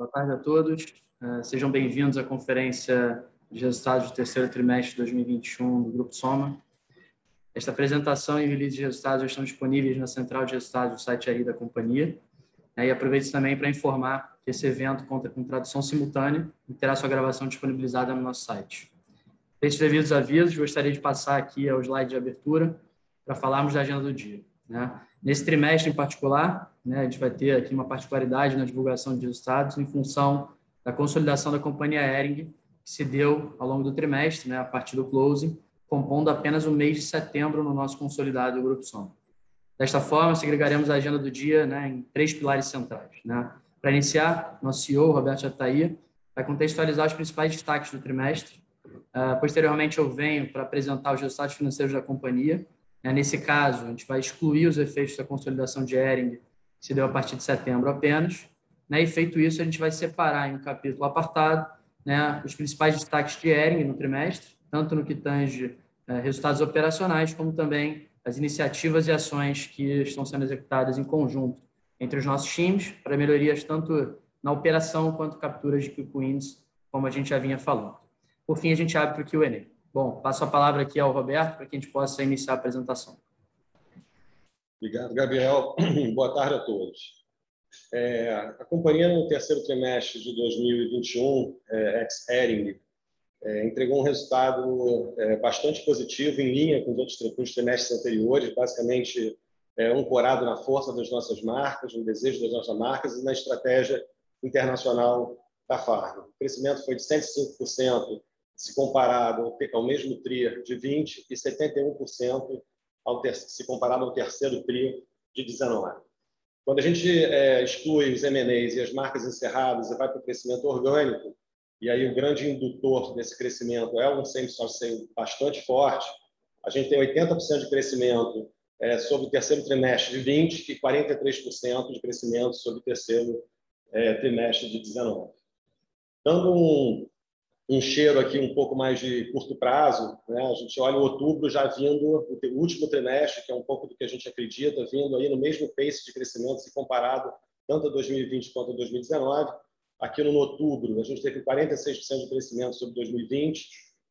Boa tarde a todos. Uh, sejam bem-vindos à conferência de resultados do terceiro trimestre de 2021 do Grupo Soma. Esta apresentação e release de resultados estão disponíveis na central de resultados do site aí da companhia. Uh, e aproveito também para informar que esse evento conta com tradução simultânea e terá sua gravação disponibilizada no nosso site. Esses devidos avisos, gostaria de passar aqui ao slide de abertura para falarmos da agenda do dia. Né? Nesse trimestre em particular, né, a gente vai ter aqui uma particularidade na divulgação de resultados em função da consolidação da companhia Ering, que se deu ao longo do trimestre, né, a partir do closing, compondo apenas o mês de setembro no nosso consolidado do Grupo Som. Desta forma, segregaremos a agenda do dia né, em três pilares centrais. Né? Para iniciar, nosso CEO, Roberto Jataia, vai contextualizar os principais destaques do trimestre. Uh, posteriormente, eu venho para apresentar os resultados financeiros da companhia. Uh, nesse caso, a gente vai excluir os efeitos da consolidação de Ering se deu a partir de setembro apenas. Né? E feito isso, a gente vai separar em um capítulo apartado né, os principais destaques de Ering no trimestre, tanto no que tange eh, resultados operacionais, como também as iniciativas e ações que estão sendo executadas em conjunto entre os nossos times para melhorias tanto na operação quanto capturas de quick wins, como a gente já vinha falando. Por fim, a gente abre para o Q&A. Bom, passo a palavra aqui ao Roberto para que a gente possa iniciar a apresentação. Obrigado, Gabriel. Boa tarde a todos. É, a companhia, no terceiro trimestre de 2021, é, ex-Ering, é, entregou um resultado é, bastante positivo, em linha com os outros trimestres anteriores, basicamente é, ancorado na força das nossas marcas, no desejo das nossas marcas e na estratégia internacional da Farm. O crescimento foi de 105%, se comparado ao, mesmo TRI de 20% e 71% ao ter, se comparado ao terceiro TRI de 19. Quando a gente é, exclui os M&As e as marcas encerradas e vai para o crescimento orgânico, e aí o grande indutor desse crescimento é um sale bastante forte, a gente tem 80% de crescimento é, sobre o terceiro trimestre de 20 e 43% de crescimento sobre o terceiro é, trimestre de 19. Dando um, um cheiro aqui um pouco mais de curto prazo, né? a gente olha o outubro já vindo, o último trimestre, que é um pouco do que a gente acredita, vindo aí no mesmo pace de crescimento se comparado tanto a 2020 quanto a 2019. Aqui no outubro, a gente teve 46% de crescimento sobre 2020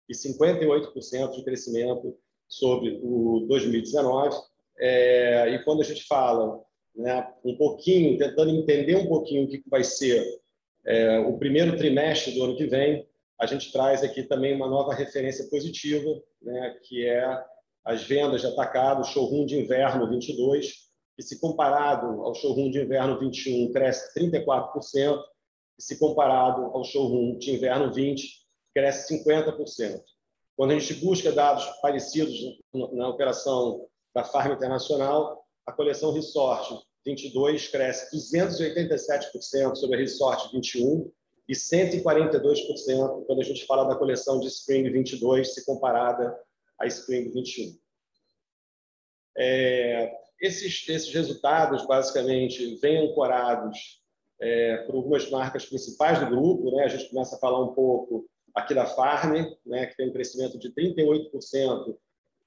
e 58% de crescimento sobre o 2019. É, e quando a gente fala né, um pouquinho, tentando entender um pouquinho o que vai ser é, o primeiro trimestre do ano que vem, a gente traz aqui também uma nova referência positiva, né, que é as vendas de atacado, showroom de inverno 22, que se comparado ao showroom de inverno 21 cresce 34%, e se comparado ao showroom de inverno 20 cresce 50%. Quando a gente busca dados parecidos na operação da Farm Internacional, a coleção Resort 22 cresce 287% sobre a Resort 21 e 142% quando a gente fala da coleção de Spring 22, se comparada à Spring 21. É, esses, esses resultados, basicamente, vêm ancorados é, por algumas marcas principais do grupo. Né? A gente começa a falar um pouco aqui da Farm, né, que tem um crescimento de 38%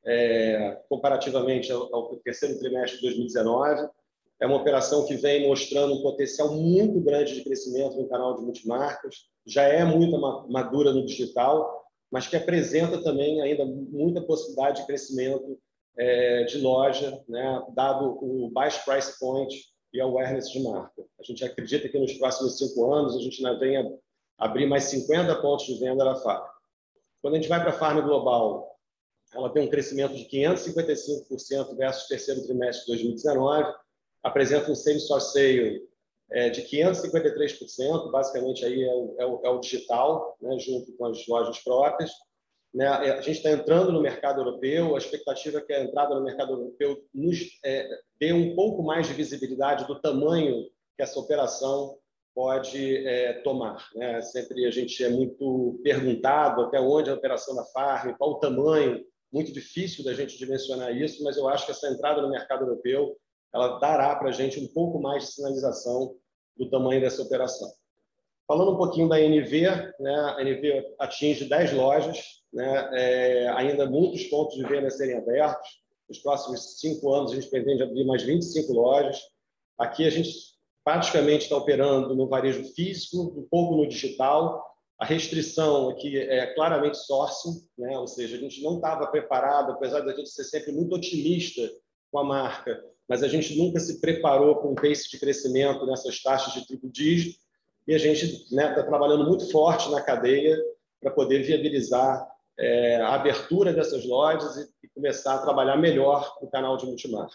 é, comparativamente ao, ao terceiro trimestre de 2019 é uma operação que vem mostrando um potencial muito grande de crescimento no canal de multimarcas, já é muito madura no digital, mas que apresenta também ainda muita possibilidade de crescimento é, de loja, né, dado o baixo price point e a awareness de marca. A gente acredita que nos próximos cinco anos a gente ainda venha abrir mais 50 pontos de venda da Farm. Quando a gente vai para a Farm Global, ela tem um crescimento de 555% versus terceiro trimestre de 2019, apresenta um same store sale é, de 553%, basicamente aí é o, é o, é o digital, né, junto com as lojas próprias. Né? A gente está entrando no mercado europeu, a expectativa é que a entrada no mercado europeu nos é, dê um pouco mais de visibilidade do tamanho que essa operação pode é, tomar. Né? Sempre a gente é muito perguntado até onde a operação da Farm, qual o tamanho, muito difícil da gente dimensionar isso, mas eu acho que essa entrada no mercado europeu ela dará para a gente um pouco mais de sinalização do tamanho dessa operação. Falando um pouquinho da NV, né, a NV atinge 10 lojas, né, é, ainda muitos pontos de venda a serem abertos. Nos próximos cinco anos, a gente pretende abrir mais 25 lojas. Aqui a gente praticamente está operando no varejo físico, um pouco no digital. A restrição aqui é claramente sourcing, né? ou seja, a gente não estava preparado, apesar da gente ser sempre muito otimista com a marca, mas a gente nunca se preparou para um pace de crescimento nessas taxas de triplo dígito. E a gente está né, tá trabalhando muito forte na cadeia para poder viabilizar é, a abertura dessas lojas e, e, começar a trabalhar melhor o canal de multimarca.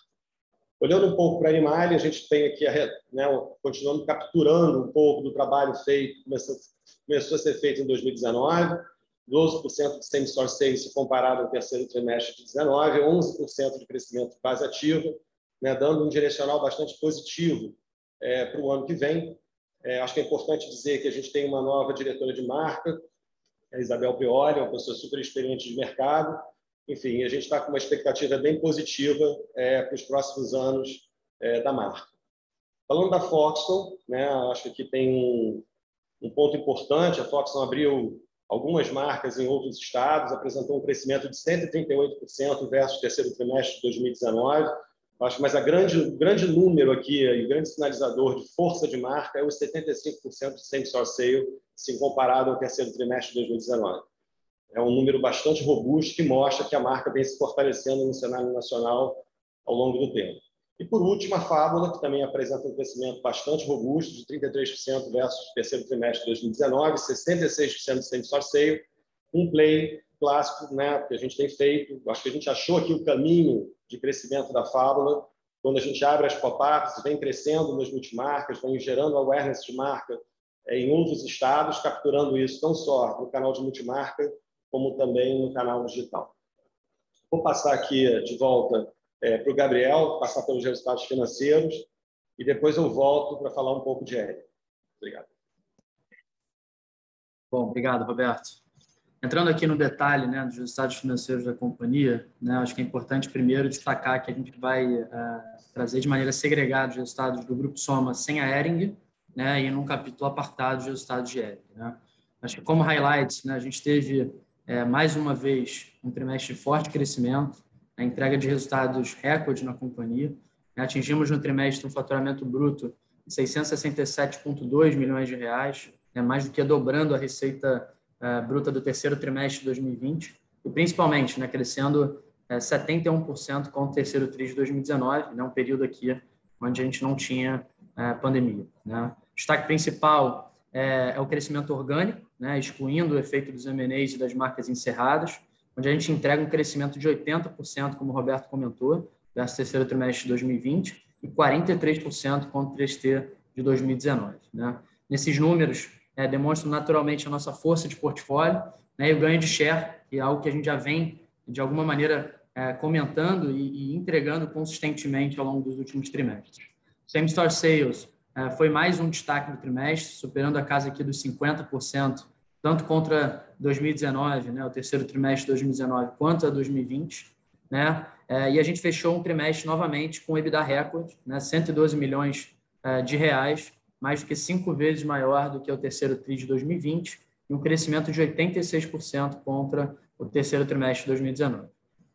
Olhando um pouco para a Animale, a gente tem aqui, a, né, continuando capturando um pouco do trabalho feito, começou, começou a ser feito em 2019, 12% de same-store sales comparado ao terceiro trimestre de 2019, 11% de crescimento de base ativa, né, dando um direcional bastante positivo é, para o ano que vem. É, acho que é importante dizer que a gente tem uma nova diretora de marca, a Isabel Pioli, uma pessoa super experiente de mercado. Enfim, a gente está com uma expectativa bem positiva é, para os próximos anos é, da marca. Falando da Foxconn, né, acho que tem um, ponto importante. A Foxconn abriu algumas marcas em outros estados, apresentou um crescimento de 138% versus o terceiro trimestre de 2019 Acho, mas a grande, grande número aqui, o grande sinalizador de força de marca é os 75% de same-store sale, se comparado ao terceiro trimestre de 2019. É um número bastante robusto que mostra que a marca vem se fortalecendo no cenário nacional ao longo do tempo. E, por último, a Fábula, que também apresenta um crescimento bastante robusto, de 33% versus o terceiro trimestre de 2019, 66% de same-store sale, um play clássico né, que a gente tem feito. Acho que a gente achou aqui o caminho de crescimento da fábula. Quando a gente abre as pop-ups, vem crescendo nas multimarcas, vem gerando awareness de marca é, em outros estados, capturando isso não só no canal de multimarca, como também no canal digital. Vou passar aqui de volta é, para o Gabriel, passar pelos resultados financeiros, e depois eu volto para falar um pouco de L. Obrigado. Bom, obrigado, Roberto. Entrando aqui no detalhe né, dos resultados financeiros da companhia, né, acho que é importante primeiro destacar que a gente vai uh, trazer de maneira segregada os resultados do Grupo Soma sem a Ering né, e num capítulo apartado os resultados de Ering. Né. Acho que como highlights, né, a gente teve é, mais uma vez um trimestre de forte crescimento, a entrega de resultados recorde na companhia. Né, atingimos no trimestre um faturamento bruto de 667,2 milhões de reais, né, mais do que dobrando a receita uh, bruta do terceiro trimestre de 2020, e principalmente né, crescendo é, 71% com o terceiro trimestre de 2019, né, um período aqui onde a gente não tinha uh, pandemia. Né. Destaque principal é, é, o crescimento orgânico, né, excluindo o efeito dos M&As e das marcas encerradas, onde a gente entrega um crescimento de 80%, como o Roberto comentou, versus terceiro trimestre de 2020, e 43% contra o 3T de 2019. Né. Nesses números, é, demonstram naturalmente a nossa força de portfólio né, e o ganho de share, que é algo que a gente já vem, de alguma maneira, é, comentando e, e, entregando consistentemente ao longo dos últimos trimestres. Same Store Sales é, foi mais um destaque do trimestre, superando a casa aqui dos 50%, tanto contra 2019, né, o terceiro trimestre de 2019, quanto a 2020. Né? É, e a gente fechou um trimestre novamente com EBITDA recorde, né, 112 milhões é, de reais, mais do que cinco vezes maior do que o terceiro TRI de 2020 e um crescimento de 86% contra o terceiro trimestre de 2019.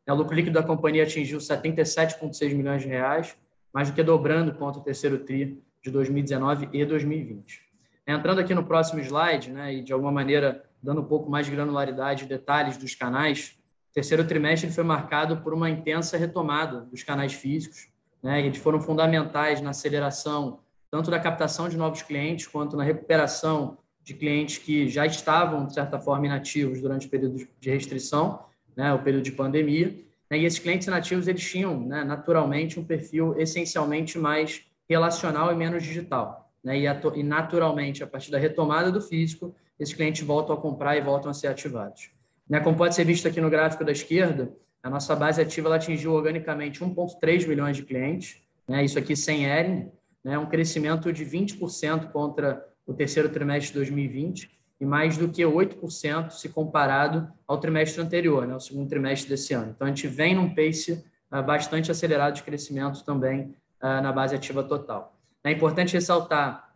O lucro líquido da companhia atingiu 77,6 milhões de reais, mais do que dobrando contra o terceiro TRI de 2019 e 2020. Entrando aqui no próximo slide, né, e de alguma maneira dando um pouco mais de granularidade e detalhes dos canais, o terceiro trimestre foi marcado por uma intensa retomada dos canais físicos, né, eles foram fundamentais na aceleração tanto da captação de novos clientes quanto na recuperação de clientes que já estavam, de certa forma, inativos durante o período de restrição, né, o período de pandemia. Né, e esses clientes inativos eles tinham, né, naturalmente, um perfil essencialmente mais relacional e menos digital. Né, e, e, naturalmente, a partir da retomada do físico, esses clientes voltam a comprar e voltam a ser ativados. Né, como pode ser visto aqui no gráfico da esquerda, a nossa base ativa atingiu organicamente 1,3 milhões de clientes, né, isso aqui sem Ering, né, um crescimento de 20% contra o terceiro trimestre de 2020 e mais do que 8% se comparado ao trimestre anterior, né, o segundo trimestre desse ano. Então, a gente vem num pace uh, bastante acelerado de crescimento também uh, na base ativa total. É importante ressaltar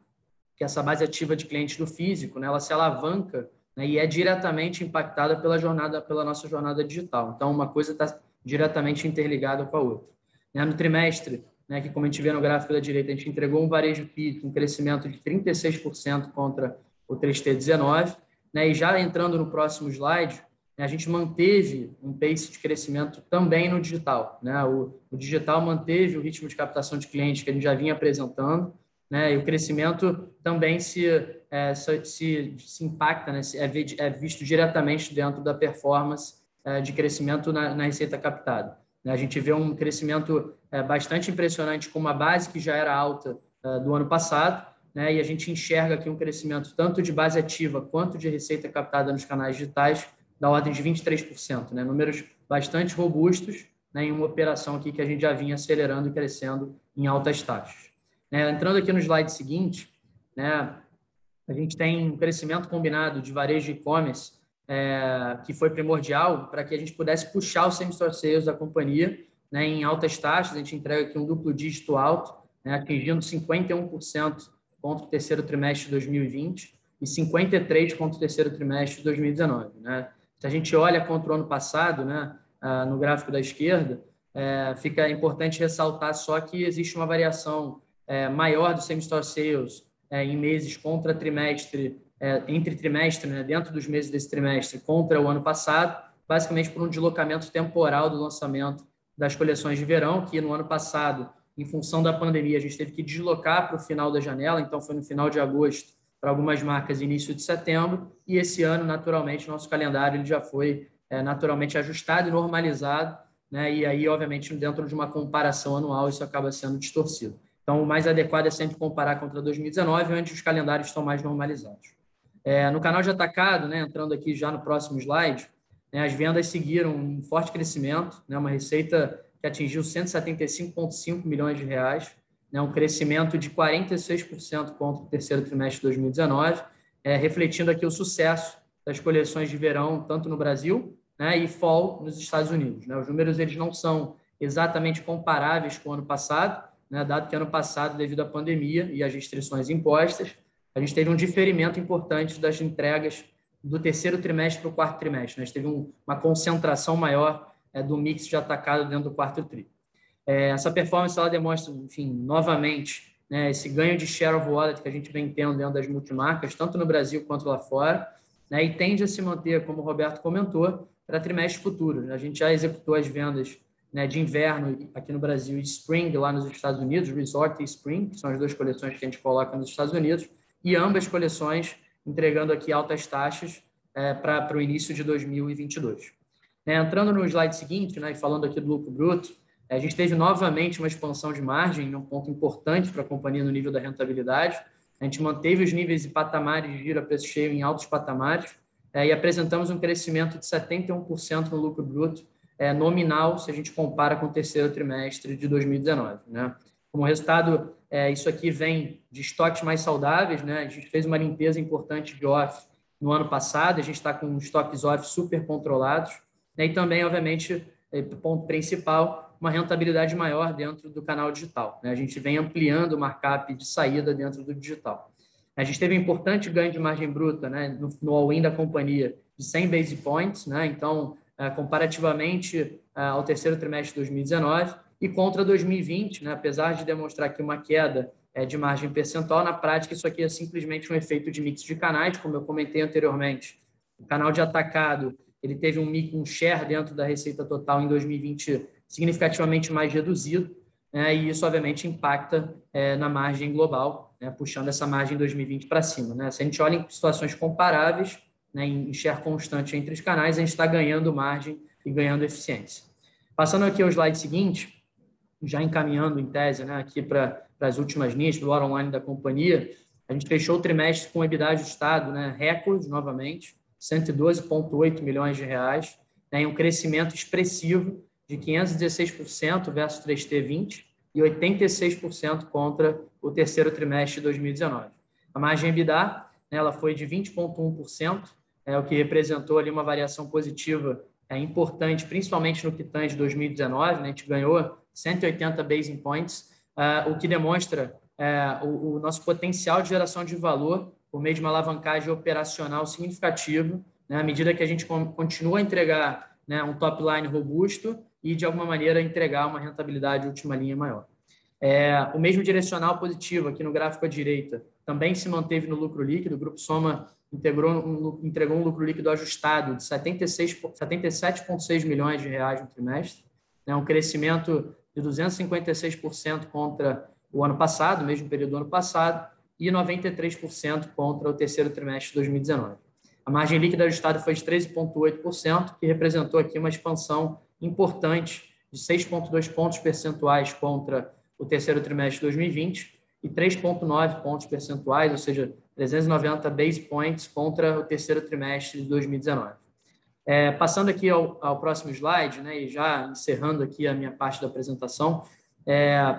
que essa base ativa de clientes do físico, né, ela se alavanca né, e é diretamente impactada pela jornada, pela nossa jornada digital. Então, uma coisa está diretamente interligada com a outra. Né, no trimestre, né, que como a gente vê no gráfico da direita, a gente entregou um varejo com um crescimento de 36% contra o 3T19, né, e já entrando no próximo slide, né, a gente manteve um pace de crescimento também no digital. Né? O, o, digital manteve o ritmo de captação de clientes que a gente já vinha apresentando, né? e o crescimento também se, é, se, se, impacta, né? é, é, visto diretamente dentro da performance é, de crescimento na, na, receita captada. Né? A gente vê um crescimento é, bastante impressionante com uma base que já era alta é, do ano passado, né? e a gente enxerga aqui um crescimento tanto de base ativa quanto de receita captada nos canais digitais da ordem de 23%, né? números bastante robustos né? em uma operação aqui que a gente já vinha acelerando e crescendo em altas taxas. Né? Entrando aqui no slide seguinte, né? a gente tem um crescimento combinado de varejo e e-commerce é, que foi primordial para que a gente pudesse puxar o same-store sales da companhia né, em altas taxas. A gente entrega aqui um duplo dígito alto, né, atingindo 51% contra o terceiro trimestre de 2020 e 53% contra o terceiro trimestre de 2019. Né? Se a gente olha contra o ano passado, né, no gráfico da esquerda, é, fica importante ressaltar só que existe uma variação é, maior do same-store sales é, em meses contra trimestre, entre trimestre, né, dentro dos meses desse trimestre, contra o ano passado, basicamente por um deslocamento temporal do lançamento das coleções de verão, que no ano passado, em função da pandemia, a gente teve que deslocar para o final da janela, então foi no final de agosto para algumas marcas início de setembro, e esse ano, naturalmente, nosso calendário ele já foi é, naturalmente ajustado e normalizado, né? e aí, obviamente, dentro de uma comparação anual, isso acaba sendo distorcido. Então, o mais adequado é sempre comparar contra 2019, onde os calendários estão mais normalizados. É, no canal de atacado, né, entrando aqui já no próximo slide, né, as vendas seguiram um forte crescimento, né, uma receita que atingiu 175,5 milhões de reais, né, um crescimento de 46% contra o terceiro trimestre de 2019, é, refletindo aqui o sucesso das coleções de verão, tanto no Brasil né, e fall nos Estados Unidos. Né? Os números eles não são exatamente comparáveis com o ano passado, né, dado que ano passado, devido à pandemia e às restrições impostas, a gente teve um diferimento importante das entregas do terceiro trimestre para o quarto trimestre. Né? A gente teve um, uma concentração maior é, do mix de atacado dentro do quarto trimestre. É, essa performance ela demonstra, enfim, novamente, né, esse ganho de share of wallet que a gente vem tendo dentro das multimarcas, tanto no Brasil quanto lá fora, né, e tende a se manter, como o Roberto comentou, para trimestre futuro. A gente já executou as vendas né, de inverno aqui no Brasil e Spring lá nos Estados Unidos, Resort e Spring, que são as duas coleções que a gente coloca nos Estados Unidos, e ambas coleções entregando aqui altas taxas é, para o início de 2022. Né, entrando no slide seguinte, né, falando aqui do lucro bruto, a gente teve novamente uma expansão de margem, um ponto importante para a companhia no nível da rentabilidade. A gente manteve os níveis e patamares de giro a preço cheio em altos patamares é, e apresentamos um crescimento de 71% no lucro bruto é, nominal, se a gente compara com o terceiro trimestre de 2019. Né? Como resultado, é, isso aqui vem de estoques mais saudáveis. Né? A gente fez uma limpeza importante de off no ano passado, a gente está com estoques off super controlados. Né? E também, obviamente, é, ponto principal, uma rentabilidade maior dentro do canal digital. Né? A gente vem ampliando o markup de saída dentro do digital. A gente teve um importante ganho de margem bruta né? no, no all-in da companhia de 100 base points, né? então, é, comparativamente é, ao terceiro trimestre de 2019 e contra 2020, né? apesar de demonstrar aqui uma queda é, de margem percentual, na prática isso aqui é simplesmente um efeito de mix de canais, como eu comentei anteriormente. O canal de atacado ele teve um, um share dentro da receita total em 2020 significativamente mais reduzido, né, e isso, obviamente, impacta é, na margem global, né, puxando essa margem 2020 para cima. Né? Se a gente olha em situações comparáveis, né, em share constante entre os canais, a gente está ganhando margem e ganhando eficiência. Passando aqui ao slide seguinte, já encaminhando em tese né, aqui para as últimas linhas do online da companhia, a gente fechou o trimestre com EBITDA ajustado, né, recorde novamente, 112,8 milhões de reais, né, um crescimento expressivo de 516% versus 3T20 e 86% contra o terceiro trimestre de 2019. A margem EBITDA ela foi de 20,1%, é, o que representou ali uma variação positiva é, importante, principalmente no que tange 2019. Né? A gente ganhou 180 basis points, uh, o que demonstra uh, o, o, nosso potencial de geração de valor por meio de uma alavancagem operacional significativa, né? à medida que a gente continua a entregar né, um top line robusto e, de alguma maneira, entregar uma rentabilidade última linha maior. É, o mesmo direcional positivo aqui no gráfico à direita também se manteve no lucro líquido. O Grupo Soma um, entregou um lucro líquido ajustado de 77,6 milhões de reais no trimestre, né, um crescimento de 256% contra o ano passado, mesmo período do ano passado, e 93% contra o terceiro trimestre de 2019. A margem líquida ajustada foi de 13,8%, que representou aqui uma expansão importante de 6,2 pontos percentuais contra o terceiro trimestre de 2020 e 3,9 pontos percentuais, ou seja, 390 base points contra o terceiro trimestre de 2019. É, passando aqui ao, ao, próximo slide, né, e já encerrando aqui a minha parte da apresentação, é,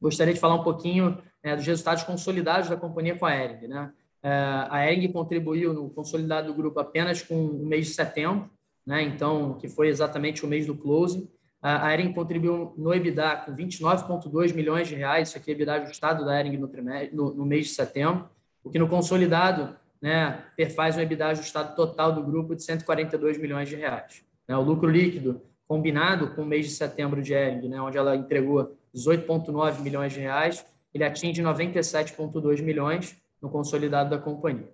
gostaria de falar um pouquinho é, dos resultados consolidados da companhia com a Ering. Né? É, a Ering contribuiu no consolidado do grupo apenas com o mês de setembro, né, então, que foi exatamente o mês do closing. A Ering contribuiu no EBITDA com 29,2 milhões de reais, isso aqui é EBITDA ajustado da Ering no, no, no mês de setembro, o que no consolidado né, faz um EBITDA ajustado total do grupo de 142 milhões de reais. Né, o lucro líquido combinado com o mês de setembro de Ering, né, onde ela entregou 18,9 milhões de reais, ele atinge 97,2 milhões no consolidado da companhia.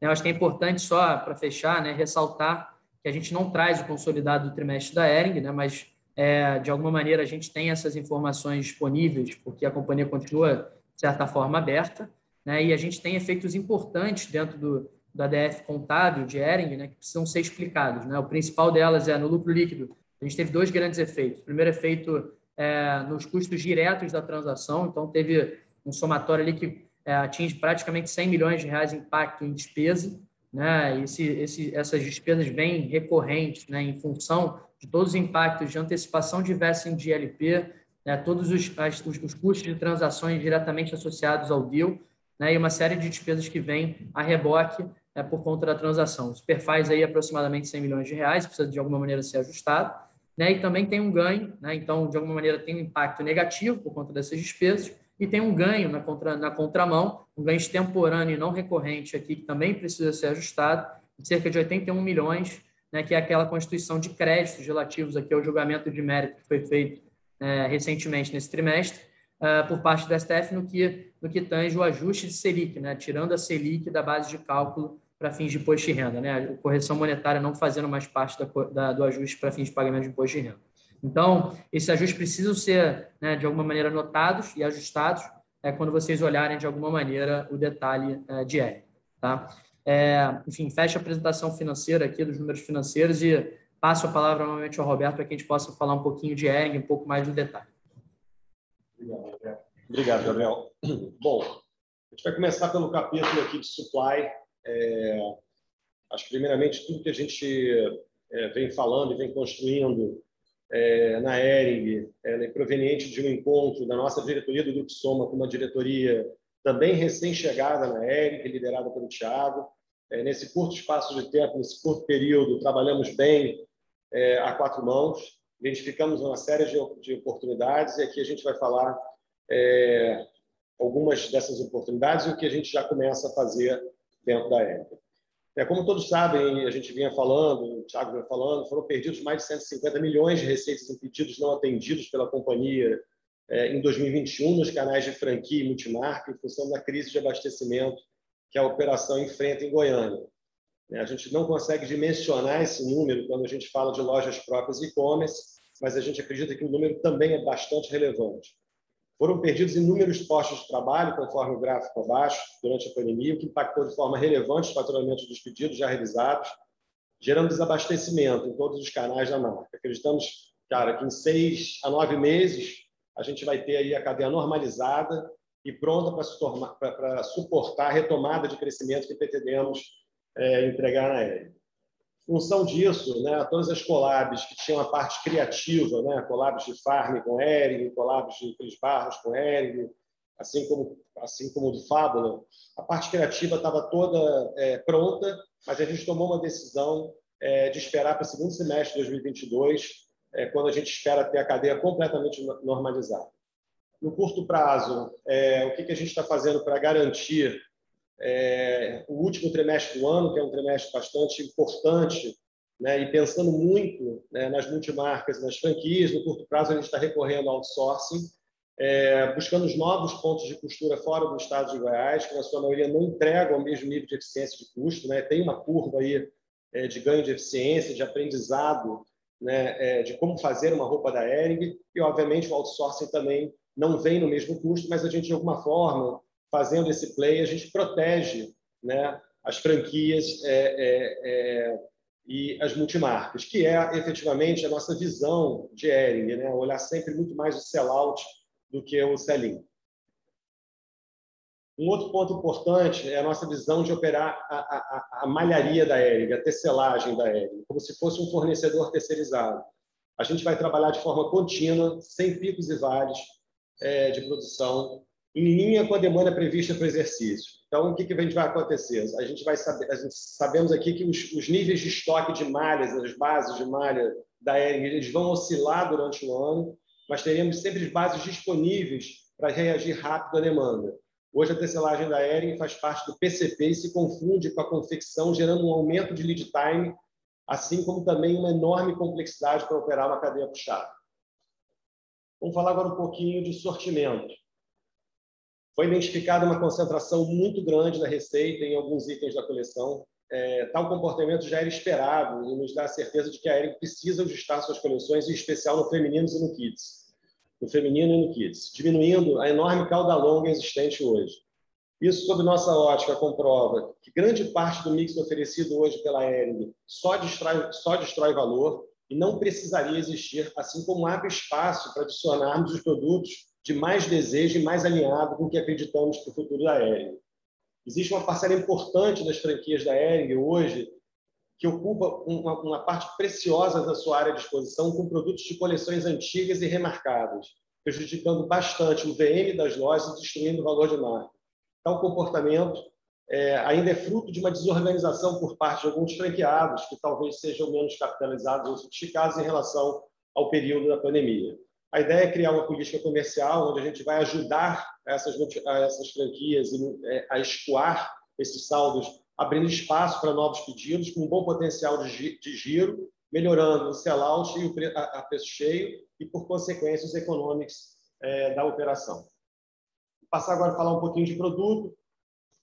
Eu acho que é importante só para fechar, né, ressaltar que a gente não traz o consolidado do trimestre da Ering, né, mas é, de alguma maneira a gente tem essas informações disponíveis, porque a companhia continua, de certa forma, aberta, né, e a gente tem efeitos importantes dentro do, do ADF contábil de Ering, né, que precisam ser explicados. Né? O principal delas é no lucro líquido. A gente teve dois grandes efeitos. O primeiro efeito é nos custos diretos da transação, então teve um somatório ali que é, atinge praticamente 100 milhões de reais de impacto em despesa, né? Esse, esse, essas despesas vêm recorrentes, né, em função de todos os impactos de antecipação de vesting de LP, né, todos os, as, os, os, custos de transações diretamente associados ao deal, né, e uma série de despesas que vêm a reboque né, por conta da transação. O faz aí aproximadamente 100 milhões de reais, precisa de alguma maneira ser ajustado, né, e também tem um ganho, né, então, de alguma maneira, tem um impacto negativo por conta dessas despesas, e tem um ganho na, contra, na contramão, um ganho extemporâneo e não recorrente aqui, que também precisa ser ajustado, de cerca de 81 milhões, né, que é aquela constituição de créditos relativos aqui ao julgamento de mérito que foi feito é, recentemente nesse trimestre, uh, por parte da STF no que, no que tange o ajuste de Selic, né, tirando a Selic da base de cálculo para fins de imposto de renda, né, a correção monetária não fazendo mais parte da, da, do ajuste para fins de pagamento de imposto de renda. Então, esses ajustes precisam ser, né, de alguma maneira, notados e ajustados é, quando vocês olharem, de alguma maneira, o detalhe é, de R. Tá? É, enfim, fecha a apresentação financeira aqui dos números financeiros e passo a palavra novamente ao Roberto para que a gente possa falar um pouquinho de ERG, um pouco mais no detalhe. Obrigado, Gabriel. Bom, a gente vai começar pelo capítulo aqui de supply. É, acho que, primeiramente, tudo que a gente é, vem falando e vem construindo é, na ERING, é, proveniente de um encontro da nossa diretoria do Grupo Soma com uma diretoria também recém-chegada na ERING, liderada pelo Tiago. É, nesse curto espaço de tempo, nesse curto período, trabalhamos bem é, a quatro mãos, identificamos uma série de, de, oportunidades e aqui a gente vai falar é, algumas dessas oportunidades e o que a gente já começa a fazer dentro da ERING. É, como todos sabem, a gente vinha falando, o Thiago vinha falando, foram perdidos mais de 150 milhões de receitas em pedidos não atendidos pela companhia é, em 2021 nos canais de franquia e multimarca, em função da crise de abastecimento que a operação enfrenta em Goiânia. É, a gente não consegue dimensionar esse número quando a gente fala de lojas próprias e-commerce, mas a gente acredita que o número também é bastante relevante. Foram perdidos inúmeros postos de trabalho, conforme o gráfico abaixo, durante a pandemia, o que impactou de forma relevante os faturamentos dos pedidos já realizados, gerando desabastecimento em todos os canais da marca. Acreditamos, cara, que em seis a nove meses a gente vai ter aí a cadeia normalizada e pronta para suportar a retomada de crescimento que pretendemos é, entregar na aérea função disso, né, todas as collabs que tinham a parte criativa, né, collabs de Farm com Ering, collabs de Cris Barros com Ering, assim como assim como do Fábula, a parte criativa estava toda é, pronta, mas a gente tomou uma decisão é, de esperar para o segundo semestre de 2022, é, quando a gente espera ter a cadeia completamente normalizada. No curto prazo, é, o que, que a gente está fazendo para garantir é, o último trimestre do ano, que é um trimestre bastante importante, né, e pensando muito né, nas multimarcas, nas franquias, no curto prazo a gente está recorrendo ao outsourcing é, buscando os novos pontos de costura fora do estado de Goiás, que na sua maioria não entregam o mesmo nível de eficiência de custo, né? tem uma curva aí é, de ganho de eficiência, de aprendizado, né? É, de como fazer uma roupa da Ering, e obviamente o outsourcing também não vem no mesmo custo, mas a gente de alguma forma, fazendo esse play, a gente protege né? as franquias é, é, é, e as multimarcas, que é efetivamente a nossa visão de Ering, né? olhar sempre muito mais o sell-out do que o sell-in. Um outro ponto importante é a nossa visão de operar a, a, a malharia da Ering, a tecelagem da Ering, como se fosse um fornecedor terceirizado. A gente vai trabalhar de forma contínua, sem picos e vales é, de produção, em linha com a demanda prevista para o exercício. Então, o que, que a gente vai acontecer? A gente vai saber, gente sabemos aqui que os, os níveis de estoque de malhas, as bases de malha da Ering, eles vão oscilar durante o ano, mas teremos sempre as bases disponíveis para reagir rápido à demanda. Hoje, a tecelagem da Ering faz parte do PCP e se confunde com a confecção, gerando um aumento de lead time, assim como também uma enorme complexidade para operar uma cadeia puxada. Vamos falar agora um pouquinho de sortimento. Foi identificada uma concentração muito grande da receita em alguns itens da coleção. É, tal comportamento já era esperado e nos dá a certeza de que a Ering precisa ajustar suas coleções, em especial no feminino e no kids. No feminino e no kids, diminuindo a enorme cauda longa existente hoje. Isso, sob nossa ótica, comprova que grande parte do mix oferecido hoje pela Ering só destrói, só destrói valor e não precisaria existir, assim como abre espaço para adicionarmos os produtos de mais desejo e mais alinhado com o que acreditamos para o futuro da Ering. Existe uma parcela importante das franquias da Ering hoje que ocupa uma, uma, parte preciosa da sua área de exposição com produtos de coleções antigas e remarcadas, prejudicando bastante o VM das lojas e destruindo o valor de marca. Tal comportamento é, ainda é fruto de uma desorganização por parte de alguns franqueados que talvez sejam menos capitalizados ou sofisticados em relação ao período da pandemia. A ideia é criar uma política comercial onde a gente vai ajudar essas, essas franquias é, a escoar esses saldos, abrindo espaço para novos pedidos, com um bom potencial de giro, melhorando o sell-out e o a preço cheio e, por consequência, os econômicos é, da operação. Vou passar agora a falar um pouquinho de produto.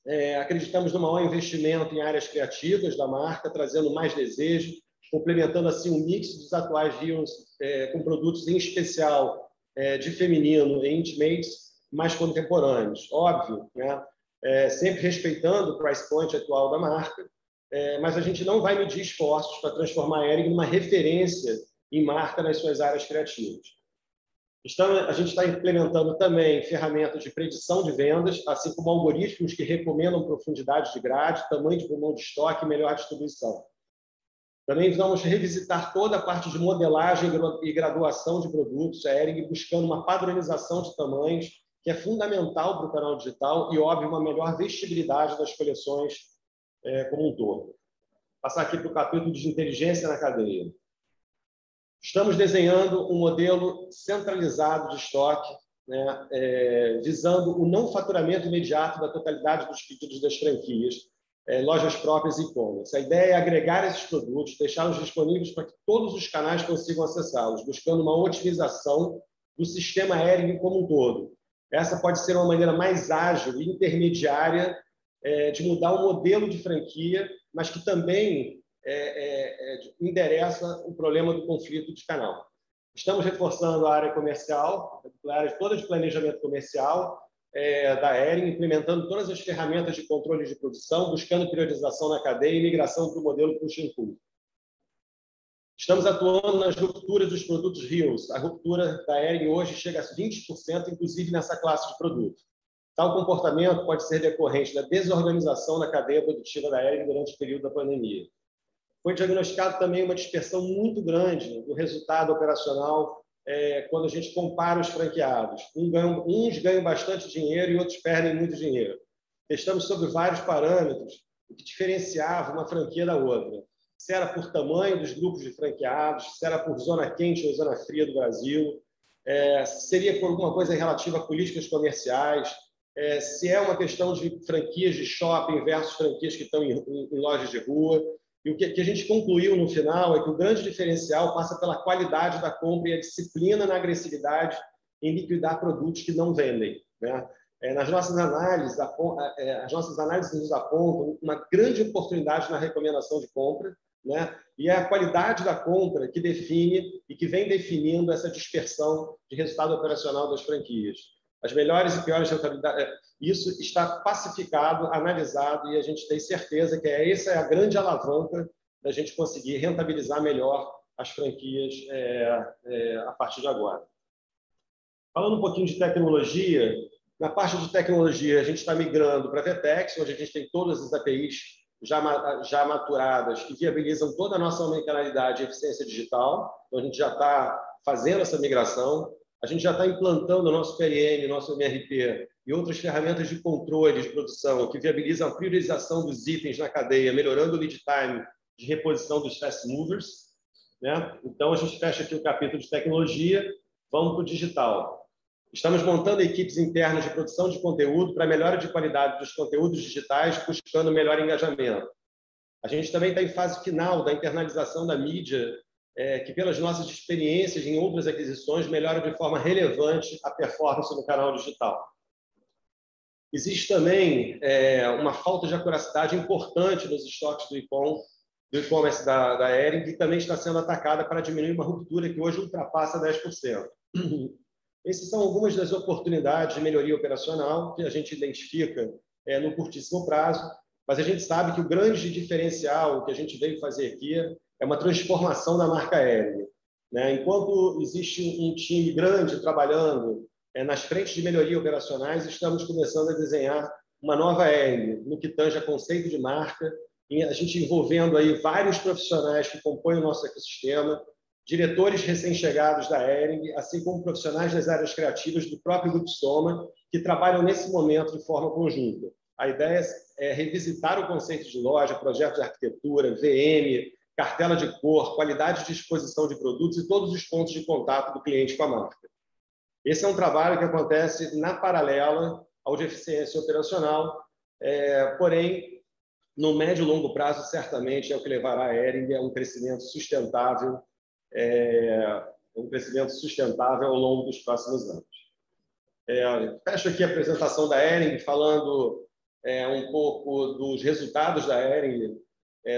É, acreditamos no maior investimento em áreas criativas da marca, trazendo mais desejo, complementando assim um mix dos atuais rios é, com produtos em especial é, de feminino e intimates mais contemporâneos, óbvio, né? É, sempre respeitando o price point atual da marca, é, mas a gente não vai medir esforços para transformar a Ering numa referência em marca nas suas áreas criativas. Então, a gente está implementando também ferramentas de predição de vendas, assim como algoritmos que recomendam profundidade de grade, tamanho de pulmão de estoque e melhor distribuição. Também vamos revisitar toda a parte de modelagem e graduação de produtos, a Ering buscando uma padronização de tamanhos, que é fundamental para o canal digital e, óbvio, uma melhor vestibilidade das coleções é, como um todo. Passar aqui para o capítulo de inteligência na cadeia. Estamos desenhando um modelo centralizado de estoque, né, é, visando o não faturamento imediato da totalidade dos pedidos das franquias, é, lojas próprias e e-commerce. A ideia é agregar esses produtos, deixá-los disponíveis para que todos os canais consigam acessá-los, buscando uma otimização do sistema aéreo como um todo. Essa pode ser uma maneira mais ágil e intermediária é, de mudar o modelo de franquia, mas que também é, é, é endereça o problema do conflito de canal. Estamos reforçando a área comercial, a área toda de planejamento comercial, é, da Ering, implementando todas as ferramentas de controle de produção, buscando priorização na cadeia e migração para o modelo push and pull. Estamos atuando nas rupturas dos produtos Rios. A ruptura da Ering hoje chega a 20%, inclusive nessa classe de produto. Tal comportamento pode ser decorrente da desorganização na cadeia produtiva da Ering durante o período da pandemia. Foi diagnosticado também uma dispersão muito grande do resultado operacional é, quando a gente compara os franqueados. Um uns ganham bastante dinheiro e outros perdem muito dinheiro. Testamos sobre vários parâmetros o que diferenciava uma franquia da outra. Se era por tamanho dos grupos de franqueados, se era por zona quente ou zona fria do Brasil, é, seria por alguma coisa relativa a políticas comerciais, é, se é uma questão de franquias de shopping versus franquias que estão em, em, em lojas de rua. E o que, a gente concluiu no final é que o grande diferencial passa pela qualidade da compra e a disciplina na agressividade em liquidar produtos que não vendem. Né? É, nas nossas análises, é, as nossas análises nos apontam uma grande oportunidade na recomendação de compra, né? E é a qualidade da compra que define e que vem definindo essa dispersão de resultado operacional das franquias. As melhores e piores rentabilidades, é, isso está pacificado, analisado e a gente tem certeza que é, essa é a grande alavanca da gente conseguir rentabilizar melhor as franquias é, é, a partir de agora. Falando um pouquinho de tecnologia, na parte de tecnologia, a gente está migrando para a Vetex, onde a gente tem todas as APIs já, já maturadas que viabilizam toda a nossa omnicanalidade e eficiência digital. Então, a gente já está fazendo essa migração. A gente já está implantando o nosso PRM, nosso MRP e outras ferramentas de controle de produção que viabilizam a priorização dos itens na cadeia, melhorando o lead time de reposição dos fast movers. Né? Então, a gente fecha aqui o capítulo de tecnologia, vamos para o digital. Estamos montando equipes internas de produção de conteúdo para melhora de qualidade dos conteúdos digitais, buscando melhor engajamento. A gente também está em fase final da internalização da mídia, é, que, pelas nossas experiências em outras aquisições, melhora de forma relevante a performance no canal digital. Existe também é, uma falta de acuracidade importante nos estoques do e-com, do e-commerce da, da Ering, que também está sendo atacada para diminuir uma ruptura que hoje ultrapassa 10%. Essas são algumas das oportunidades de melhoria operacional que a gente identifica é, no curtíssimo prazo, mas a gente sabe que o grande diferencial que a gente veio fazer aqui é uma transformação da marca aérea. Né? Enquanto existe um time grande trabalhando é, nas frentes de melhoria operacionais, estamos começando a desenhar uma nova aérea no que tange a conceito de marca, a gente envolvendo aí vários profissionais que compõem o nosso ecossistema, diretores recém-chegados da Ering, assim como profissionais das áreas criativas do próprio Grupo Soma, que trabalham nesse momento de forma conjunta. A ideia é revisitar o conceito de loja, projeto de arquitetura, VM, cartela de cor, qualidade de exposição de produtos e todos os pontos de contato do cliente com a marca. Esse é um trabalho que acontece na paralela ao de eficiência operacional, é, porém, no médio e longo prazo, certamente é o que levará a Ering a um crescimento sustentável é, um crescimento sustentável ao longo dos próximos anos. É, fecho aqui a apresentação da Ering, falando é, um pouco dos resultados da Ering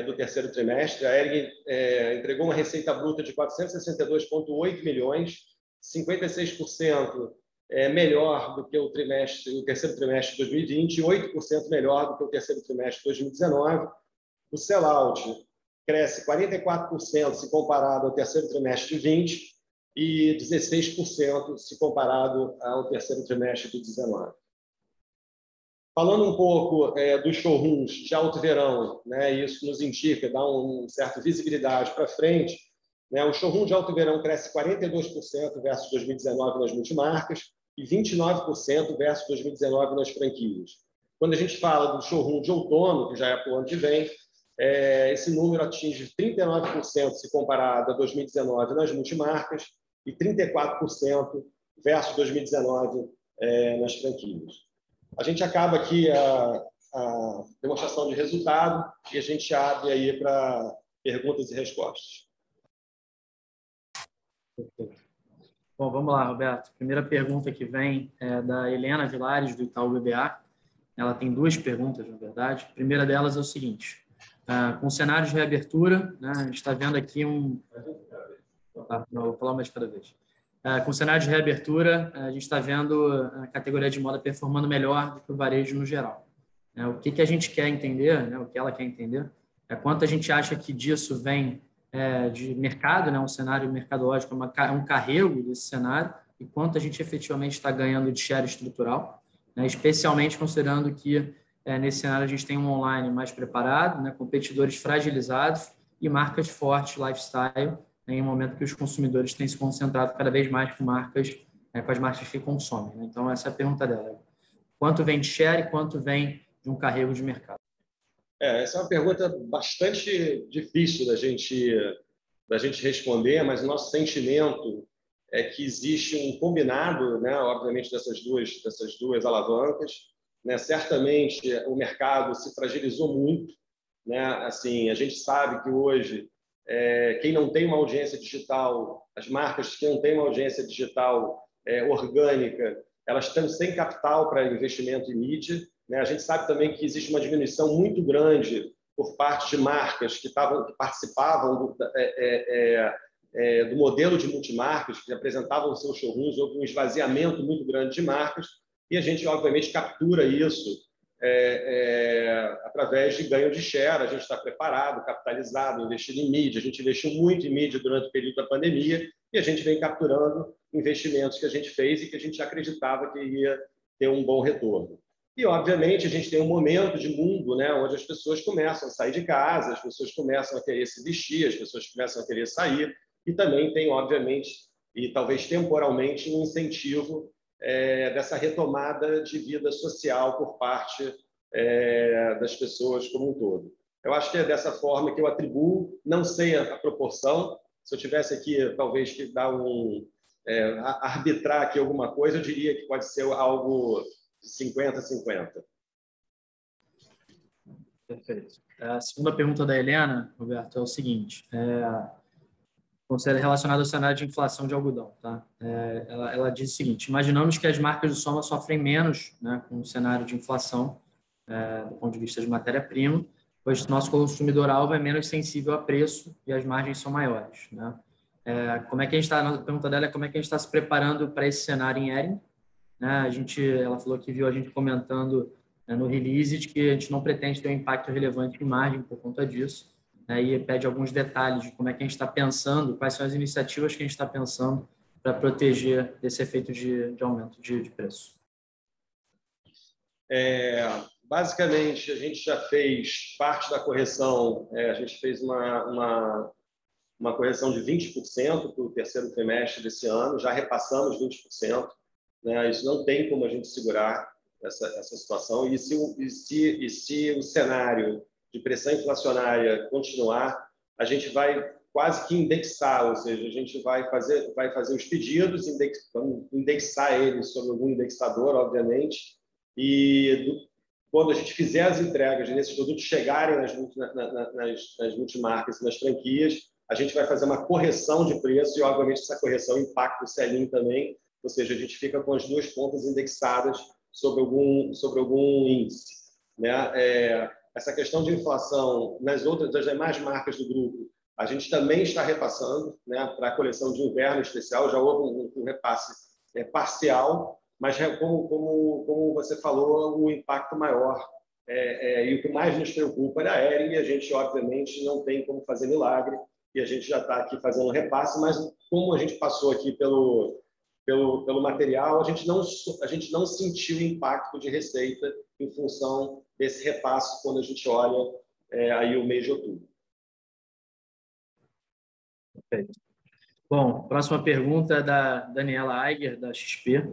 do terceiro trimestre. A Ering é, entregou uma receita bruta de 462,8 milhões, 56% é, melhor do que o, trimestre, o terceiro trimestre de 2020 e 8% melhor do que o terceiro trimestre de 2019. O sellout cresce 44% se comparado ao terceiro trimestre de 20 e 16% se comparado ao terceiro trimestre de 19. Falando um pouco é, dos showrooms de alto verão, né, isso nos indica, dá uma certa visibilidade para frente. Né, o showroom de alto verão cresce 42% versus 2019 nas multimarcas e 29% versus 2019 nas franquias. Quando a gente fala do showroom de outono, que já é para o ano que vem, é, esse número atinge 39% se comparado a 2019 nas multimarcas e 34% versus 2019 é, nas franquias. A gente acaba aqui a, a demonstração de resultado e a gente abre aí para perguntas e respostas. Bom, vamos lá, Roberto. Primeira pergunta que vem é da Helena Vilares, do Itaú BBA. Ela tem duas perguntas, na verdade. A primeira delas é o seguinte: ah, com cenário de reabertura, né, a gente está vendo aqui um. Tá, não, vou falar mais cada vez. Ah, com cenário de reabertura, a gente está vendo a categoria de moda performando melhor do que o varejo no geral. É, o que, a gente quer entender, né, o que ela quer entender, é quanto a gente acha que disso vem é, de mercado, né, um cenário mercadológico, um carrego desse cenário, e quanto a gente efetivamente está ganhando de share estrutural, né, especialmente considerando que é, nesse cenário, a gente tem um online mais preparado, competidores fragilizados e marcas fortes, lifestyle, em um momento que os consumidores têm se concentrado cada vez mais com marcas, é, com as marcas que consomem. Né? Então, essa é a pergunta dela. Quanto vem de share e quanto vem de um carrego de mercado? É, essa é uma pergunta bastante difícil da gente, da gente responder, mas o nosso sentimento é que existe um combinado, né, obviamente, dessas duas, dessas duas alavancas, né? Certamente o mercado se fragilizou muito. Né? Assim, a gente sabe que hoje é, quem não tem uma audiência digital, as marcas que não têm uma audiência digital é, orgânica, elas estão sem capital para investimento em mídia. Né? A gente sabe também que existe uma diminuição muito grande por parte de marcas que, estavam, que participavam do, é, é, é, do modelo de multimarcas, que apresentavam seus showrooms, houve um esvaziamento muito grande de marcas, e a gente, obviamente, captura isso é, é, através de ganho de share. A gente está preparado, capitalizado, investido em mídia. A gente investiu muito em mídia durante o período da pandemia e a gente vem capturando investimentos que a gente fez e que a gente acreditava que ia ter um bom retorno. E, obviamente, a gente tem um momento de mundo né, onde as pessoas começam a sair de casa, as pessoas começam a querer se vestir, as pessoas começam a querer sair, e também tem, obviamente, e talvez temporalmente, um incentivo é, dessa retomada de vida social por parte é, das pessoas como um todo. Eu acho que é dessa forma que eu atribuo, não sei a, a proporção, se eu tivesse aqui, talvez, que dar um, é, arbitrar aqui alguma coisa, eu diria que pode ser algo 50 50. Perfeito. A segunda pergunta da Helena, Roberto, é o seguinte: é, considera relacionado ao cenário de inflação de algodão, tá? É, ela, ela, diz o seguinte: imaginamos que as marcas do Soma sofrem menos, né, com o cenário de inflação é, do ponto de vista de matéria-prima, pois nosso consumidor alvo é menos sensível a preço e as margens são maiores, né? É, como é que a gente está? A pergunta dela é como é que a gente está se preparando para esse cenário em Ering, né? A gente, ela falou que viu a gente comentando né, no release de que a gente não pretende ter um impacto relevante em margem por conta disso. Né, e pede alguns detalhes de como é que a gente está pensando, quais são as iniciativas que a gente está pensando para proteger desse efeito de, de aumento de, de preço. É, basicamente, a gente já fez parte da correção, é, a gente fez uma, uma, uma correção de 20% para o terceiro trimestre desse ano, já repassamos 20%. Né? Isso não tem como a gente segurar essa, essa situação. E se, e, se, e se o cenário de pressão inflacionária continuar, a gente vai quase que indexar, ou seja, a gente vai fazer, vai fazer os pedidos, index, indexar eles sobre algum indexador, obviamente, e do, quando a gente fizer as entregas nesses produtos chegarem nas, na, na, nas, nas multimarcas nas franquias, a gente vai fazer uma correção de preço e, obviamente, essa correção impacta o selim também, ou seja, a gente fica com as duas pontas indexadas sobre algum, sobre algum índice. Né? É, essa questão de inflação nas outras, das demais marcas do grupo, a gente também está repassando né, para a coleção de inverno especial, já houve um, um repasse é, parcial, mas como, como, como você falou, o impacto maior é, é, e o que mais nos preocupa é a Ering, e a gente, obviamente, não tem como fazer milagre, e a gente já está aqui fazendo repasse, mas como a gente passou aqui pelo, pelo, pelo material, a gente, não, a gente não sentiu impacto de receita em função desse repasse quando a gente olha é, aí o mês de outubro. Perfeito. Bom, próxima pergunta é da Daniela Eiger, da XP.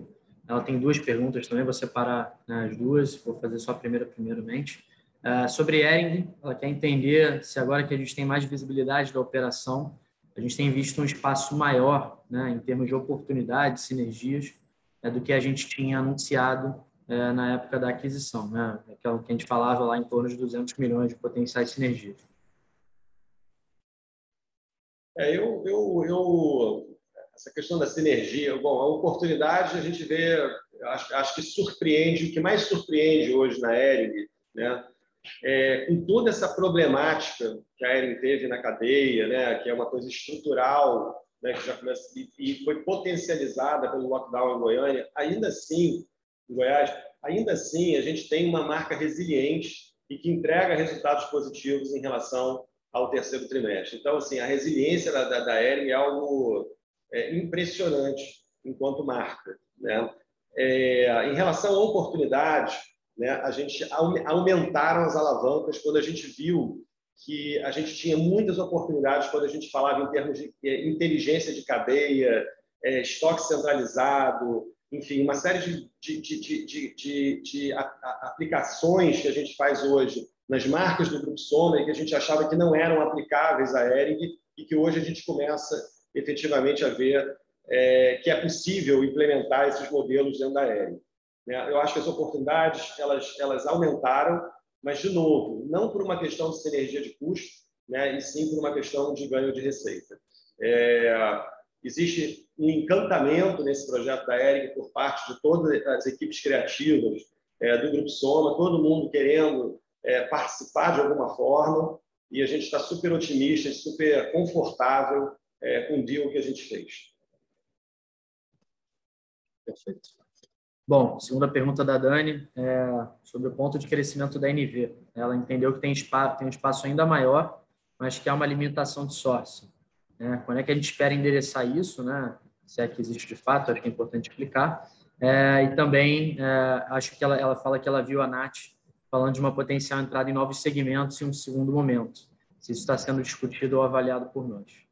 Ela tem duas perguntas também, vou separar né, as duas, vou fazer só a primeira primeiramente. Uh, sobre Ering, ela quer entender se agora que a gente tem mais visibilidade da operação, a gente tem visto um espaço maior né, em termos de oportunidades, sinergias, é, do que a gente tinha anunciado é, na época da aquisição, né? aquilo que a gente falava lá em torno de 200 milhões de potenciais sinergias. É, eu, eu, eu, essa questão da sinergia, bom, a oportunidade a gente vê, acho, acho que surpreende, o que mais surpreende hoje na Ering, né, é, com toda essa problemática que a Ering teve na cadeia, né, que é uma coisa estrutural, né, que já começa, e, e foi potencializada pelo lockdown em Goiânia, ainda assim, em Goiás, ainda assim a gente tem uma marca resiliente e que entrega resultados positivos em relação ao terceiro trimestre. Então, assim, a resiliência da, da, da é algo é, impressionante enquanto marca. Né? É, em relação à oportunidade, né, a gente aumentaram as alavancas quando a gente viu que a gente tinha muitas oportunidades quando a gente falava em termos de é, inteligência de cadeia, é, estoque centralizado, enfim, uma série de, de, de, de aplicações que a gente faz hoje nas marcas do Grupo Soma e que a gente achava que não eram aplicáveis à Ering e que hoje a gente começa efetivamente a ver é, que é possível implementar esses modelos dentro da Ering. Né? Eu acho que as oportunidades elas, elas aumentaram, mas, de novo, não por uma questão de sinergia de custo, né? e sim por uma questão de ganho de receita. É, existe um encantamento nesse projeto da Ering por parte de todas as equipes criativas é, do Grupo Soma, todo mundo querendo é, participar de alguma forma, e a gente está super otimista e super confortável é, com o deal que a gente fez. Perfeito. Bom, segunda pergunta da Dani é sobre o ponto de crescimento da NV. Ela entendeu que tem espaço, tem um espaço ainda maior, mas que há uma limitação de sourcing. Né? Quando é que a gente espera endereçar isso, né? se é que existe de fato, acho que é importante explicar. É, e também é, acho que ela, ela fala que ela viu a Nath falando de uma potencial entrada em novos segmentos em um segundo momento. Se isso está sendo discutido ou avaliado por nós.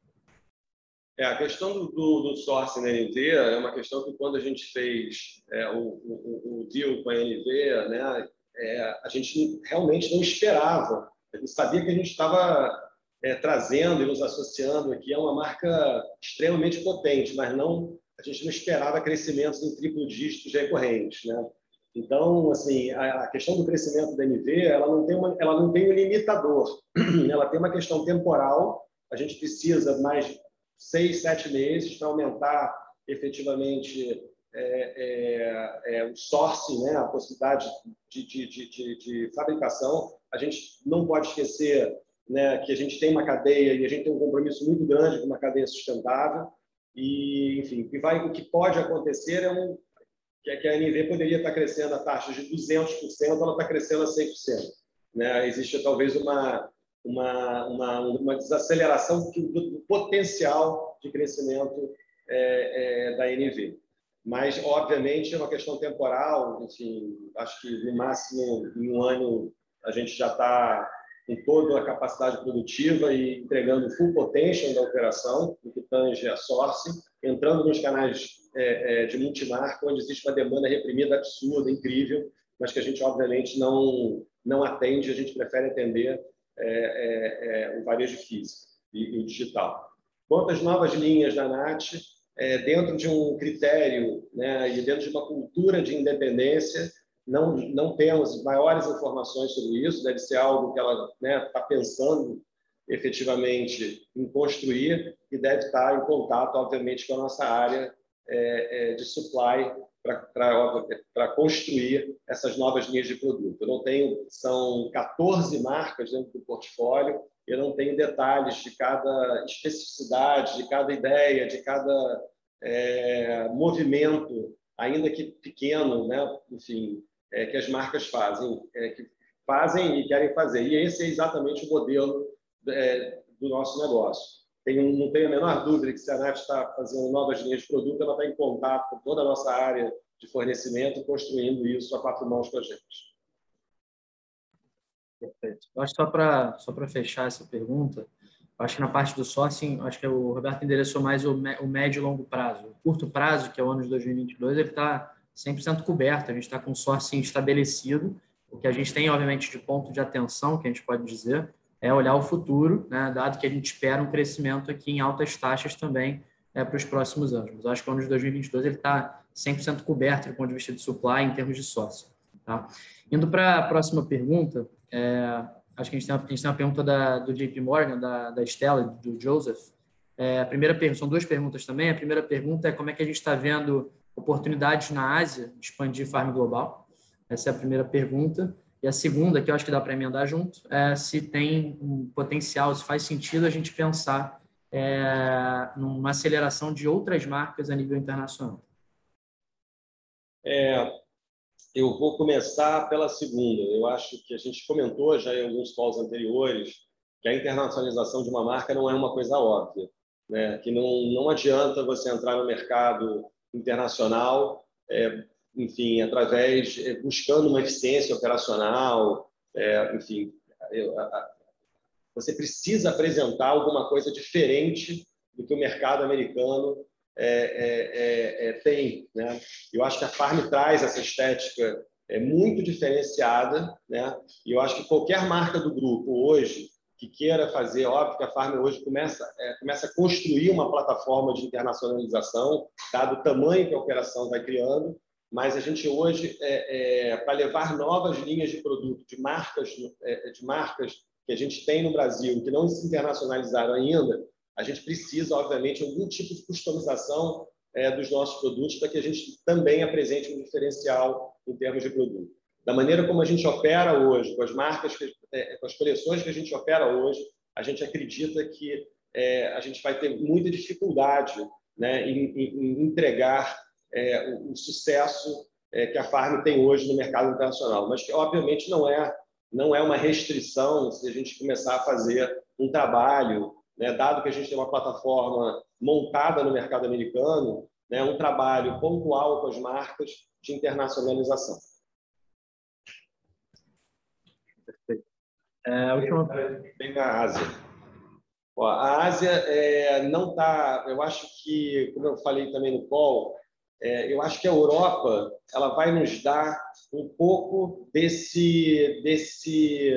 É, a questão do, do, do sourcing na NV é uma questão que quando a gente fez é, o, o, o, deal com a NV, né, é, a gente realmente não esperava. A gente sabia que a gente estava é, trazendo e nos associando aqui a uma marca extremamente potente, mas não a gente não esperava crescimentos em triplo dígitos recorrentes, né? Então, assim, a, questão do crescimento da NV, ela não tem uma, ela não tem um limitador, ela tem uma questão temporal. A gente precisa mais seis, sete meses para aumentar efetivamente é, é, é, o sourcing, né, a possibilidade de, de, de, de, fabricação. A gente não pode esquecer né, que a gente tem uma cadeia e a gente tem um compromisso muito grande com uma cadeia sustentável. E, enfim, que, vai, o que pode acontecer é um, que a NV poderia estar crescendo a taxa de 200%, ela está crescendo a 100%. Né? Existe talvez uma, uma, uma, uma desaceleração do, potencial de crescimento é, é, da NV. Mas, obviamente, é uma questão temporal. Enfim, acho que no máximo em um ano a gente já está com toda a capacidade produtiva e entregando full potential da operação, no que tange a sourcing, entrando nos canais é, é, de multimarca, onde existe uma demanda reprimida absurda, incrível, mas que a gente, obviamente, não, não atende, a gente prefere atender é, é, é o varejo físico e, e, o digital. Quanto às novas linhas da NAT, é, dentro de um critério né, e dentro de uma cultura de independência, não, não temos maiores informações sobre isso, deve ser algo que ela está né, tá pensando efetivamente em construir e deve estar em contato, obviamente, com a nossa área é, de supply para construir essas novas linhas de produto. Eu não tenho, são 14 marcas dentro do portfólio, eu não tenho detalhes de cada especificidade, de cada ideia, de cada é, movimento, ainda que pequeno, né? enfim, é, que as marcas fazem, é, que fazem e querem fazer. E esse é exatamente o modelo é, do nosso negócio. Tenho, não tenho a menor dúvida que se a NAT está fazendo novas linhas de produto, ela está em contato com toda a nossa área de fornecimento, construindo isso a quatro mãos com a gente. Perfeito. Acho só para só para fechar essa pergunta, acho que na parte do sourcing, acho que o Roberto endereçou mais o, o médio e longo prazo. O curto prazo, que é o ano de 2022, ele está 100% coberto, a gente está com o sourcing estabelecido. O que a gente tem, obviamente, de ponto de atenção, que a gente pode dizer, é olhar o futuro, né, dado que a gente espera um crescimento aqui em altas taxas também é, para os próximos anos. Mas acho que o ano de 2022 ele está 100% coberto do ponto de vista de supply em termos de sócio. Tá? Indo para a próxima pergunta, é, acho que a gente tem uma, gente tem uma pergunta da, do JP Morgan, da, da Stella, do Joseph. É, a primeira pergunta, são duas perguntas também. A primeira pergunta é como é que a gente está vendo oportunidades na Ásia de expandir farm global? Essa é a primeira pergunta. E a segunda, que eu acho que dá para emendar junto, é se tem um potencial, se faz sentido a gente pensar é, numa aceleração de outras marcas a nível internacional. É, eu vou começar pela segunda. Eu acho que a gente comentou já em alguns calls anteriores que a internacionalização de uma marca não é uma coisa óbvia, né? Que não não adianta você entrar no mercado internacional é, enfim, através é, buscando uma eficiência operacional, é, enfim, eu, a, você precisa apresentar alguma coisa diferente do que o mercado americano é, é, é, tem, né? Eu acho que a Farm traz essa estética é muito diferenciada, né? E eu acho que qualquer marca do grupo hoje que queira fazer, óbvio que a Farm hoje começa, é, começa a construir uma plataforma de internacionalização, dado o tamanho que a operação vai criando, mas a gente hoje, é, é, para levar novas linhas de produto, de marcas, é, de marcas que a gente tem no Brasil, que não se internacionalizaram ainda, a gente precisa, obviamente, de algum tipo de customização é, dos nossos produtos para que a gente também apresente um diferencial em termos de produto. Da maneira como a gente opera hoje, com as marcas, que, é, com as coleções que a gente opera hoje, a gente acredita que é, a gente vai ter muita dificuldade né, em, em entregar é, o, o, sucesso é, que a Farm tem hoje no mercado internacional, mas que obviamente não é não é uma restrição se a gente começar a fazer um trabalho, né, dado que a gente tem uma plataforma montada no mercado americano, né, um trabalho pontual com as marcas de internacionalização. Perfeito. É, a última... Vem a Ásia. Ó, a Ásia é, não está, eu acho que, como eu falei também no call, é, eu acho que a Europa ela vai nos dar um pouco desse, desse,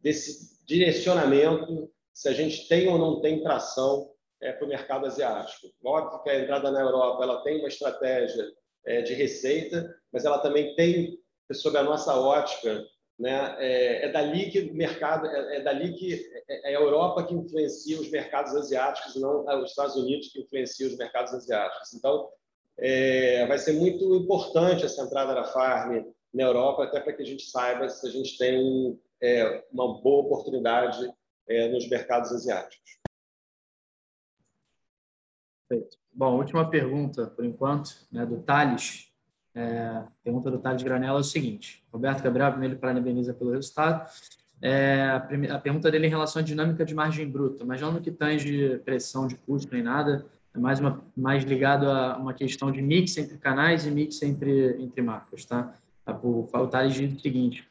desse direcionamento se a gente tem ou não tem tração é, para o mercado asiático. Óbvio que a entrada na Europa ela tem uma estratégia é, de receita, mas ela também tem, sob a nossa ótica, né, é, é dali que o mercado, é, é dali que é, é a Europa que influencia os mercados asiáticos, não os Estados Unidos que influencia os mercados asiáticos. Então, é, vai ser muito importante essa entrada da Farm na Europa, até para que a gente saiba se a gente tem é, uma boa oportunidade é, nos mercados asiáticos. Bom, última pergunta, por enquanto, né, do Thales. É, pergunta do Thales Granella é o seguinte: Roberto Gabriel, primeiro, parabeniza pelo resultado. É, a, a, pergunta dele é em relação à dinâmica de margem bruta, mas não no que tange pressão de custo nem nada, é mais, uma, mais ligado a uma questão de mix entre canais e mix entre, entre marcas, tá? O, o Thales diz o seguinte,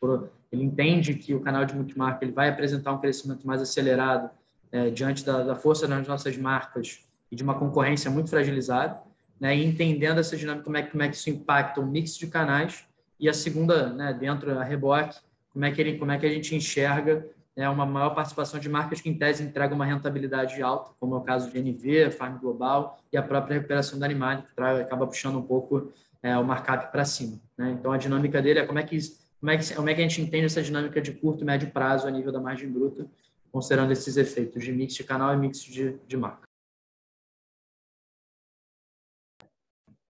ele entende que o canal de multimarca ele vai apresentar um crescimento mais acelerado é, diante da, da, força das nossas marcas e de uma concorrência muito fragilizada, né? E entendendo essa dinâmica, como é, como é que isso impacta o mix de canais e a segunda, né, dentro da reboque, como é que ele, como é que a gente enxerga né, uma maior participação de marcas que, em tese, entregam uma rentabilidade alta, como é o caso de NV, Farm Global e a própria recuperação da Animal, que acaba puxando um pouco é, o markup para cima. Né? Então, a dinâmica dele é como é, que, como, é que, como é que a gente entende essa dinâmica de curto e médio prazo a nível da margem bruta, considerando esses efeitos de mix de canal e mix de, de marca.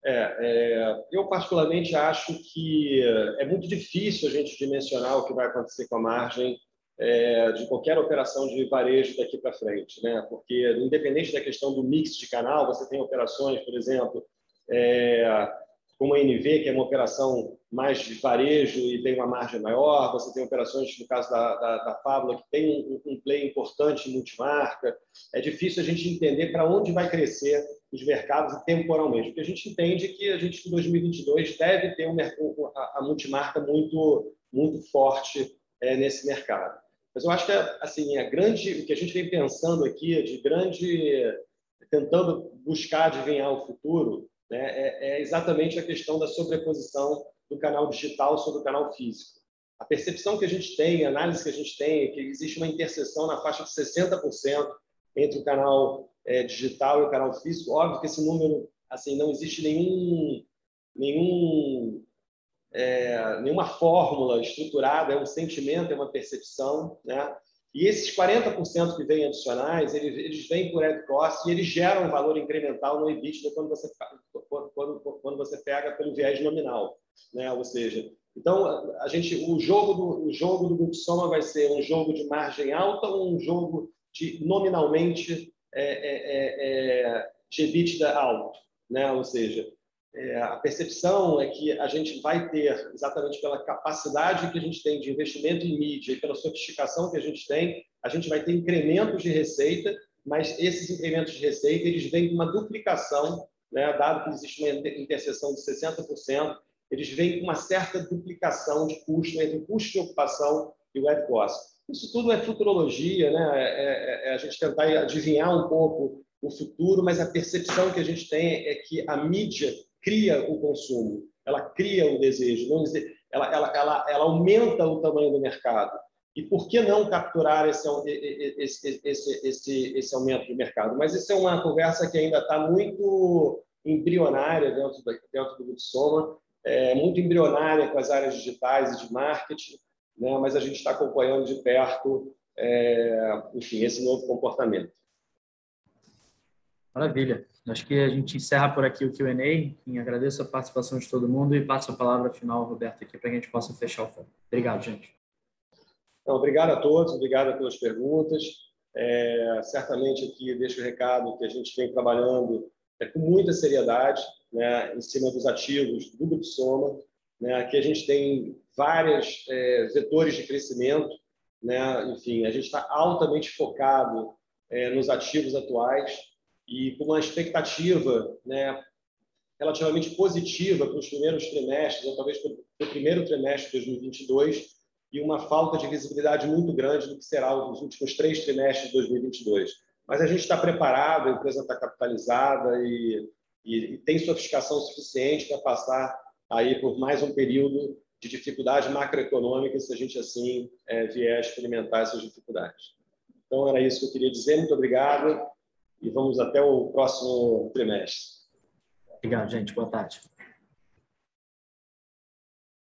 É, é, eu particularmente acho que é muito difícil a gente dimensionar o que vai acontecer com a margem é, de qualquer operação de varejo daqui para frente, né? Porque independente da questão do mix de canal, você tem operações, por exemplo, é, como a NV, que é uma operação mais de varejo e tem uma margem maior, você tem operações, no caso da, da, da que tem um, um play importante em multimarca. É difícil a gente entender para onde vai crescer os mercados temporalmente, porque a gente entende que a gente, em 2022, deve ter um, a, a multimarca muito, muito forte é, nesse mercado. Mas eu acho que assim, a grande, o que a gente vem pensando aqui, de grande, tentando buscar adivinhar o futuro, né, é, é exatamente a questão da sobreposição do canal digital sobre o canal físico. A percepção que a gente tem, a análise que a gente tem, é que existe uma interseção na faixa de 60% entre o canal é, digital e o canal físico. Óbvio que esse número, assim, não existe nenhum, nenhum é, nenhuma fórmula estruturada, é um sentimento, é uma percepção, né? E esses 40% que vêm adicionais, eles, eles vêm por ad cost e eles geram um valor incremental no EBITDA quando você, quando, quando você pega pelo viés nominal, né? Ou seja, então a gente, o jogo do o jogo do grupo soma vai ser um jogo de margem alta ou um jogo de nominalmente é, é, é, é de EBITDA alto, né? Ou seja, é, a percepção é que a gente vai ter, exatamente pela capacidade que a gente tem de investimento em mídia e pela sofisticação que a gente tem, a gente vai ter incrementos de receita, mas esses incrementos de receita eles vêm com uma duplicação, né, dado que existe uma interseção de 60%, eles vêm com uma certa duplicação de custo entre o custo de ocupação e o web cost. Isso tudo é futurologia, né? É, é, é a gente tentar adivinhar um pouco o futuro, mas a percepção que a gente tem é que a mídia cria o consumo, ela cria o desejo, ela, ela, ela, ela aumenta o tamanho do mercado. E por que não capturar esse, esse, esse, esse, esse aumento do mercado? Mas isso é uma conversa que ainda está muito embrionária dentro, da, dentro do Soma, é, muito embrionária com as áreas digitais e de marketing, né? mas a gente está acompanhando de perto, é, enfim, esse novo comportamento. Maravilha. Acho que a gente encerra por aqui o Q&A. Agradeço a participação de todo mundo e passo a palavra final, Roberto, aqui para que a gente possa fechar o fórum. Obrigado, gente. Então, obrigado a todos, obrigado pelas perguntas. É, certamente aqui deixo o recado que a gente vem trabalhando é, com muita seriedade né, em cima dos ativos do Grupo Soma. Né, aqui a gente tem vários é, vetores de crescimento. Né, enfim, a gente está altamente focado é, nos ativos atuais e com uma expectativa né, relativamente positiva para os primeiros trimestres, ou talvez para o primeiro trimestre de 2022, e uma falta de visibilidade muito grande do que será os últimos três trimestres de 2022. Mas a gente está preparado, a empresa está capitalizada e, e, e tem sofisticação suficiente para passar aí por mais um período de dificuldade macroeconômica se a gente assim é, vier experimentar essas dificuldades. Então era isso que eu queria dizer. Muito obrigado e vamos até o próximo trimestre. Obrigado, gente. Boa tarde.